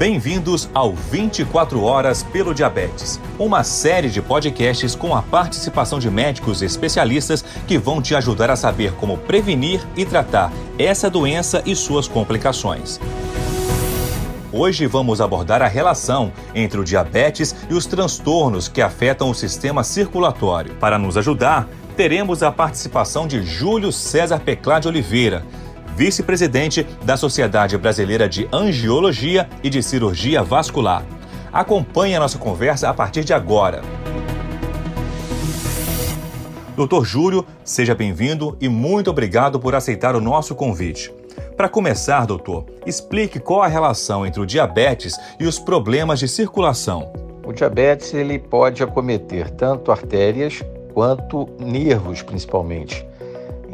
Bem-vindos ao 24 Horas pelo Diabetes, uma série de podcasts com a participação de médicos especialistas que vão te ajudar a saber como prevenir e tratar essa doença e suas complicações. Hoje vamos abordar a relação entre o diabetes e os transtornos que afetam o sistema circulatório. Para nos ajudar, teremos a participação de Júlio César Peclá de Oliveira, vice-presidente da Sociedade Brasileira de Angiologia e de Cirurgia Vascular. Acompanhe a nossa conversa a partir de agora. Doutor Júlio, seja bem-vindo e muito obrigado por aceitar o nosso convite. Para começar, doutor, explique qual a relação entre o diabetes e os problemas de circulação. O diabetes ele pode acometer tanto artérias quanto nervos, principalmente.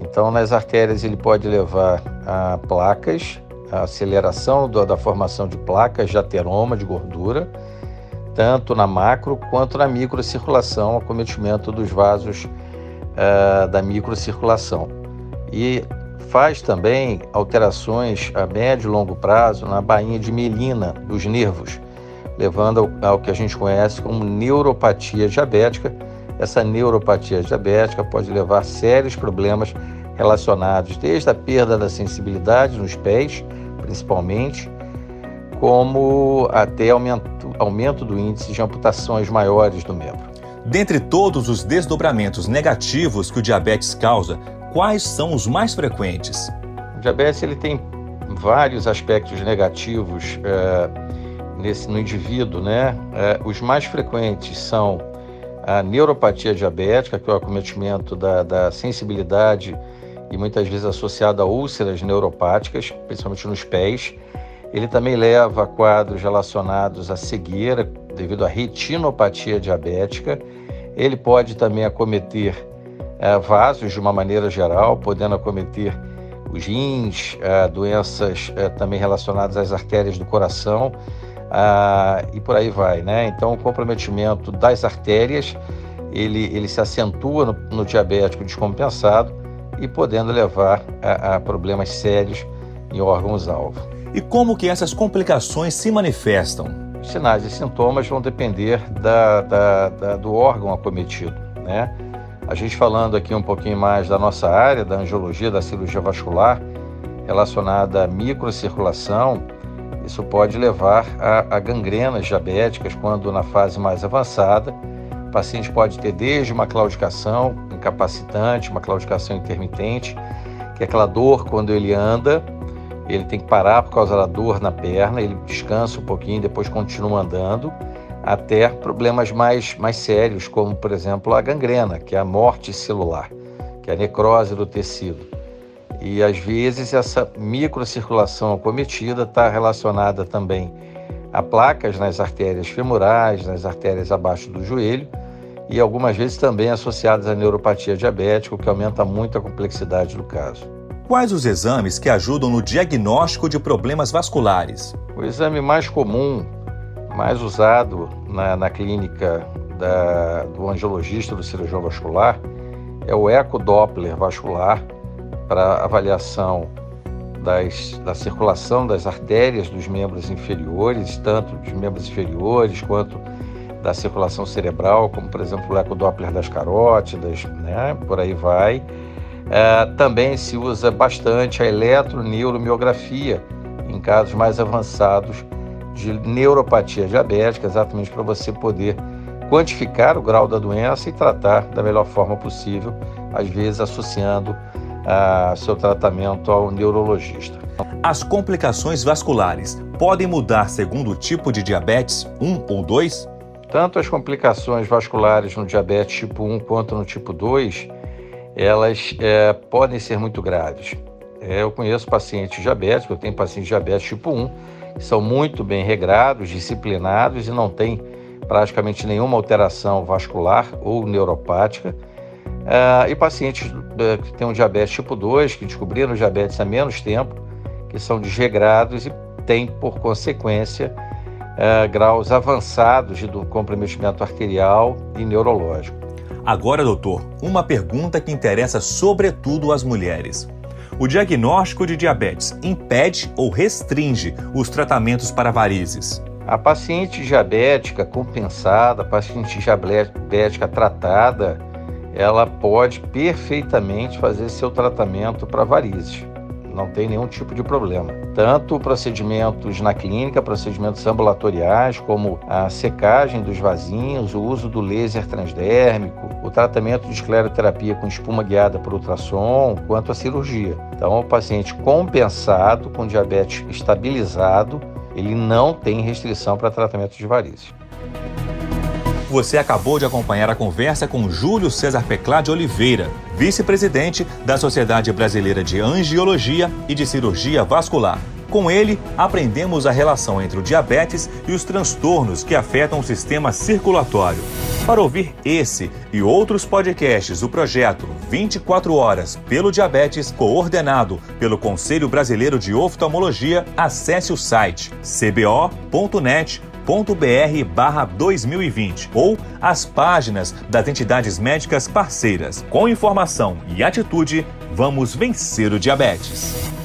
Então, nas artérias, ele pode levar a placas, a aceleração da formação de placas de ateroma, de gordura, tanto na macro quanto na microcirculação, acometimento dos vasos uh, da microcirculação. E faz também alterações a médio e longo prazo na bainha de mielina dos nervos, levando ao, ao que a gente conhece como neuropatia diabética, essa neuropatia diabética pode levar a sérios problemas relacionados desde a perda da sensibilidade nos pés, principalmente, como até aumento, aumento do índice de amputações maiores do membro. Dentre todos os desdobramentos negativos que o diabetes causa, quais são os mais frequentes? O diabetes ele tem vários aspectos negativos é, nesse, no indivíduo, né? É, os mais frequentes são a neuropatia diabética, que é o acometimento da, da sensibilidade e muitas vezes associado a úlceras neuropáticas, principalmente nos pés. Ele também leva a quadros relacionados à cegueira devido à retinopatia diabética. Ele pode também acometer é, vasos de uma maneira geral, podendo acometer os rins, é, doenças é, também relacionadas às artérias do coração ah, e por aí vai, né? Então, o comprometimento das artérias, ele, ele se acentua no, no diabético descompensado e podendo levar a, a problemas sérios em órgãos-alvo. E como que essas complicações se manifestam? Os sinais e sintomas vão depender da, da, da, do órgão acometido, né? A gente falando aqui um pouquinho mais da nossa área, da angiologia, da cirurgia vascular, relacionada à microcirculação, isso pode levar a, a gangrenas diabéticas quando na fase mais avançada. O paciente pode ter desde uma claudicação incapacitante, uma claudicação intermitente, que é aquela dor quando ele anda, ele tem que parar por causa da dor na perna, ele descansa um pouquinho, depois continua andando, até problemas mais, mais sérios, como por exemplo a gangrena, que é a morte celular, que é a necrose do tecido. E às vezes essa microcirculação acometida está relacionada também a placas nas artérias femorais, nas artérias abaixo do joelho e algumas vezes também associadas à neuropatia diabética, o que aumenta muito a complexidade do caso. Quais os exames que ajudam no diagnóstico de problemas vasculares? O exame mais comum, mais usado na, na clínica da, do angiologista do cirurgião vascular é o ecodoppler vascular, para avaliação das, da circulação das artérias dos membros inferiores, tanto dos membros inferiores quanto da circulação cerebral, como por exemplo o ecodoppler das carótidas, né? por aí vai. É, também se usa bastante a eletroneuromiografia em casos mais avançados de neuropatia diabética, exatamente para você poder quantificar o grau da doença e tratar da melhor forma possível, às vezes associando a seu tratamento ao neurologista. As complicações vasculares podem mudar segundo o tipo de diabetes 1 ou 2? Tanto as complicações vasculares no diabetes tipo 1 quanto no tipo 2, elas é, podem ser muito graves. É, eu conheço pacientes diabéticos, eu tenho pacientes diabéticos tipo 1, que são muito bem regrados, disciplinados e não têm praticamente nenhuma alteração vascular ou neuropática Uh, e pacientes uh, que têm um diabetes tipo 2, que descobriram o diabetes há menos tempo, que são desregrados e têm, por consequência, uh, graus avançados de comprometimento arterial e neurológico. Agora, doutor, uma pergunta que interessa sobretudo às mulheres. O diagnóstico de diabetes impede ou restringe os tratamentos para varizes? A paciente diabética compensada, a paciente diabética tratada, ela pode perfeitamente fazer seu tratamento para varizes não tem nenhum tipo de problema. Tanto procedimentos na clínica, procedimentos ambulatoriais, como a secagem dos vasinhos, o uso do laser transdérmico, o tratamento de escleroterapia com espuma guiada por ultrassom, quanto a cirurgia. Então, o paciente compensado, com diabetes estabilizado, ele não tem restrição para tratamento de varizes. Você acabou de acompanhar a conversa com Júlio César Peclá de Oliveira, vice-presidente da Sociedade Brasileira de Angiologia e de Cirurgia Vascular. Com ele, aprendemos a relação entre o diabetes e os transtornos que afetam o sistema circulatório. Para ouvir esse e outros podcasts do projeto 24 Horas pelo Diabetes, coordenado pelo Conselho Brasileiro de Oftalmologia, acesse o site cbo.net.br www.saúde.br/2020 ou as páginas das entidades médicas parceiras. Com informação e atitude, vamos vencer o diabetes.